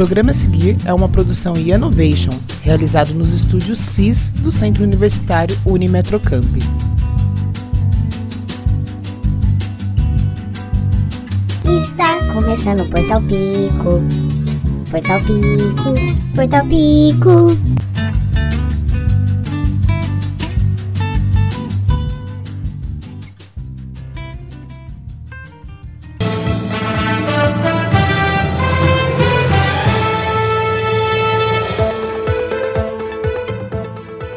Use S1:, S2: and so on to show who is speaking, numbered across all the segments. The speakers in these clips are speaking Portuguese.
S1: programa a seguir é uma produção Innovation, realizado nos estúdios CIS do Centro Universitário Unimetrocamp.
S2: Está começando o Portal Pico. Portal Pico, Portal Pico.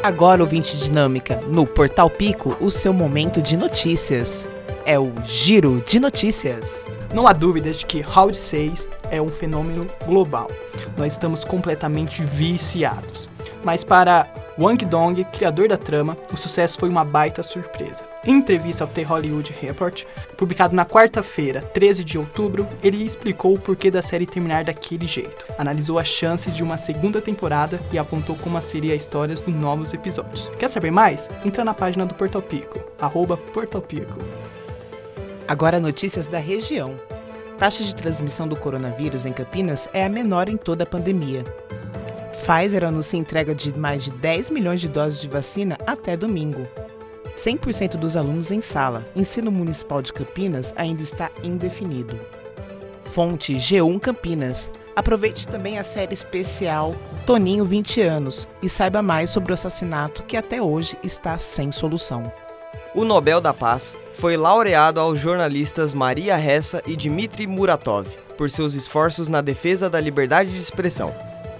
S1: Agora, ouvinte dinâmica, no Portal Pico, o seu momento de notícias. É o Giro de Notícias.
S3: Não há dúvidas de que Round 6 é um fenômeno global. Nós estamos completamente viciados. Mas para Wang Dong, criador da trama, o sucesso foi uma baita surpresa. Entrevista ao The Hollywood Report, publicado na quarta-feira, 13 de outubro, ele explicou o porquê da série terminar daquele jeito. Analisou as chances de uma segunda temporada e apontou como seria a história dos novos episódios. Quer saber mais? Entra na página do Portal Pico, arroba Portal Pico.
S1: Agora notícias da região. Taxa de transmissão do coronavírus em Campinas é a menor em toda a pandemia. Pfizer anuncia entrega de mais de 10 milhões de doses de vacina até domingo. 100% dos alunos em sala. Ensino Municipal de Campinas ainda está indefinido. Fonte G1 Campinas. Aproveite também a série especial Toninho 20 anos e saiba mais sobre o assassinato que até hoje está sem solução.
S4: O Nobel da Paz foi laureado aos jornalistas Maria Ressa e Dmitry Muratov por seus esforços na defesa da liberdade de expressão.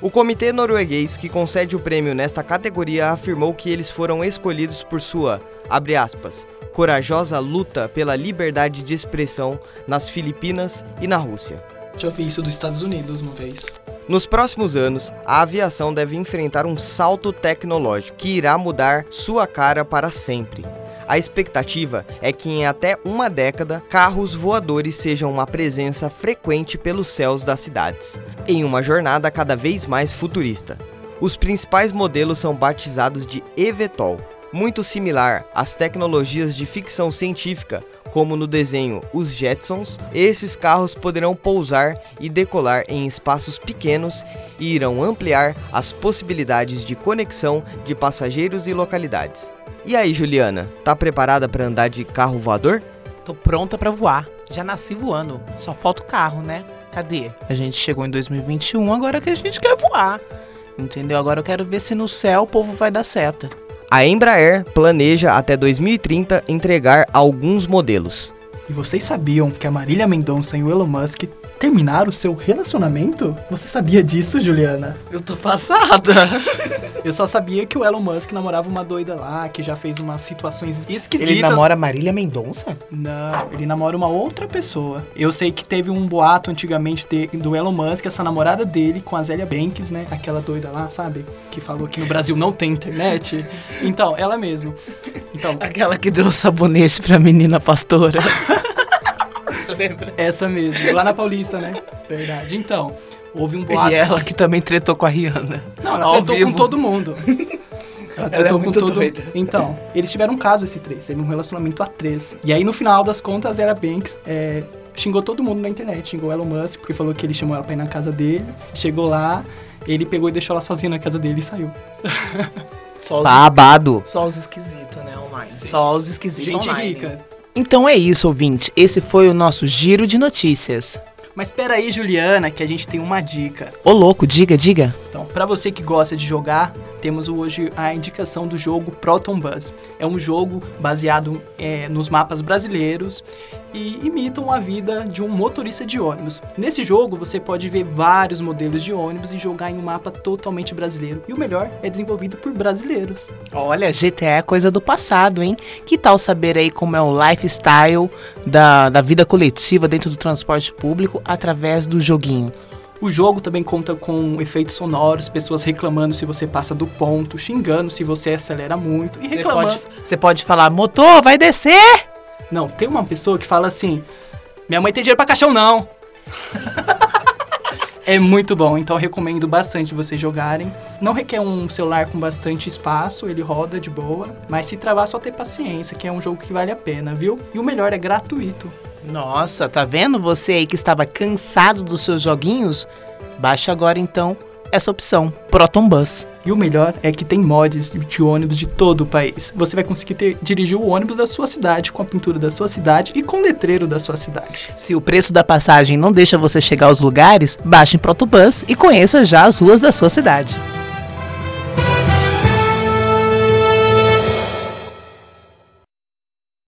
S4: O comitê norueguês que concede o prêmio nesta categoria afirmou que eles foram escolhidos por sua, abre aspas, corajosa luta pela liberdade de expressão nas Filipinas e na Rússia.
S3: Já ouvi isso dos Estados Unidos uma vez.
S4: Nos próximos anos, a aviação deve enfrentar um salto tecnológico que irá mudar sua cara para sempre. A expectativa é que em até uma década, carros voadores sejam uma presença frequente pelos céus das cidades, em uma jornada cada vez mais futurista. Os principais modelos são batizados de eVTOL, muito similar às tecnologias de ficção científica, como no desenho Os Jetsons, esses carros poderão pousar e decolar em espaços pequenos e irão ampliar as possibilidades de conexão de passageiros e localidades. E aí, Juliana, tá preparada para andar de carro voador?
S1: Tô pronta para voar. Já nasci voando. Só falta o carro, né? Cadê? A gente chegou em 2021, agora que a gente quer voar. Entendeu? Agora eu quero ver se no céu o povo vai dar seta.
S4: A Embraer planeja até 2030 entregar alguns modelos.
S3: E vocês sabiam que a Marília Mendonça e o Elon Musk terminaram o seu relacionamento? Você sabia disso, Juliana?
S1: Eu tô passada.
S3: Eu só sabia que o Elon Musk namorava uma doida lá, que já fez umas situações esquisitas.
S1: Ele namora Marília Mendonça?
S3: Não, ele namora uma outra pessoa. Eu sei que teve um boato antigamente de, do Elon Musk, essa namorada dele com a Zélia Banks, né? Aquela doida lá, sabe? Que falou que no Brasil não tem internet. Então, ela mesmo. Então,
S1: Aquela que deu sabonete pra menina pastora.
S3: Lembra? Essa mesmo, lá na Paulista, né? Verdade. Então, houve um boato.
S1: E ela que também tretou com a Rihanna.
S3: Não, ela
S1: Ao
S3: tretou
S1: vivo.
S3: com todo mundo. Ela
S1: Ela
S3: tretou
S1: é muito
S3: com todo
S1: doida.
S3: Então, eles tiveram um caso, esses três. Teve um relacionamento a três. E aí, no final das contas, era Banks é, xingou todo mundo na internet. Xingou o Elon Musk, porque falou que ele chamou ela pra ir na casa dele. Chegou lá, ele pegou e deixou ela sozinha na casa dele e saiu.
S1: Só os,
S4: Babado!
S1: só os esquisitos, né, online. Só os esquisitos
S3: Gente
S1: online.
S3: rica.
S1: Então é isso, ouvinte. Esse foi o nosso giro de notícias.
S3: Mas espera aí, Juliana, que a gente tem uma dica.
S1: Ô louco, diga, diga.
S3: Então, para você que gosta de jogar, temos hoje a indicação do jogo Proton Bus. É um jogo baseado é, nos mapas brasileiros e imitam a vida de um motorista de ônibus. Nesse jogo, você pode ver vários modelos de ônibus e jogar em um mapa totalmente brasileiro. E o melhor, é desenvolvido por brasileiros.
S1: Olha, GTA é coisa do passado, hein? Que tal saber aí como é o lifestyle da, da vida coletiva dentro do transporte público através do joguinho?
S3: O jogo também conta com efeitos sonoros, pessoas reclamando se você passa do ponto, xingando se você acelera muito e
S1: Você
S3: reclamando.
S1: pode, você pode falar, motor, vai descer!
S3: Não, tem uma pessoa que fala assim: Minha mãe tem dinheiro pra caixão, não. é muito bom, então eu recomendo bastante vocês jogarem. Não requer um celular com bastante espaço, ele roda de boa, mas se travar, só ter paciência, que é um jogo que vale a pena, viu? E o melhor é gratuito.
S1: Nossa, tá vendo você aí que estava cansado dos seus joguinhos? Baixe agora então essa opção, Proton Bus.
S3: E o melhor é que tem mods de ônibus de todo o país. Você vai conseguir ter, dirigir o ônibus da sua cidade, com a pintura da sua cidade e com o letreiro da sua cidade.
S1: Se o preço da passagem não deixa você chegar aos lugares, baixe em Protobus e conheça já as ruas da sua cidade.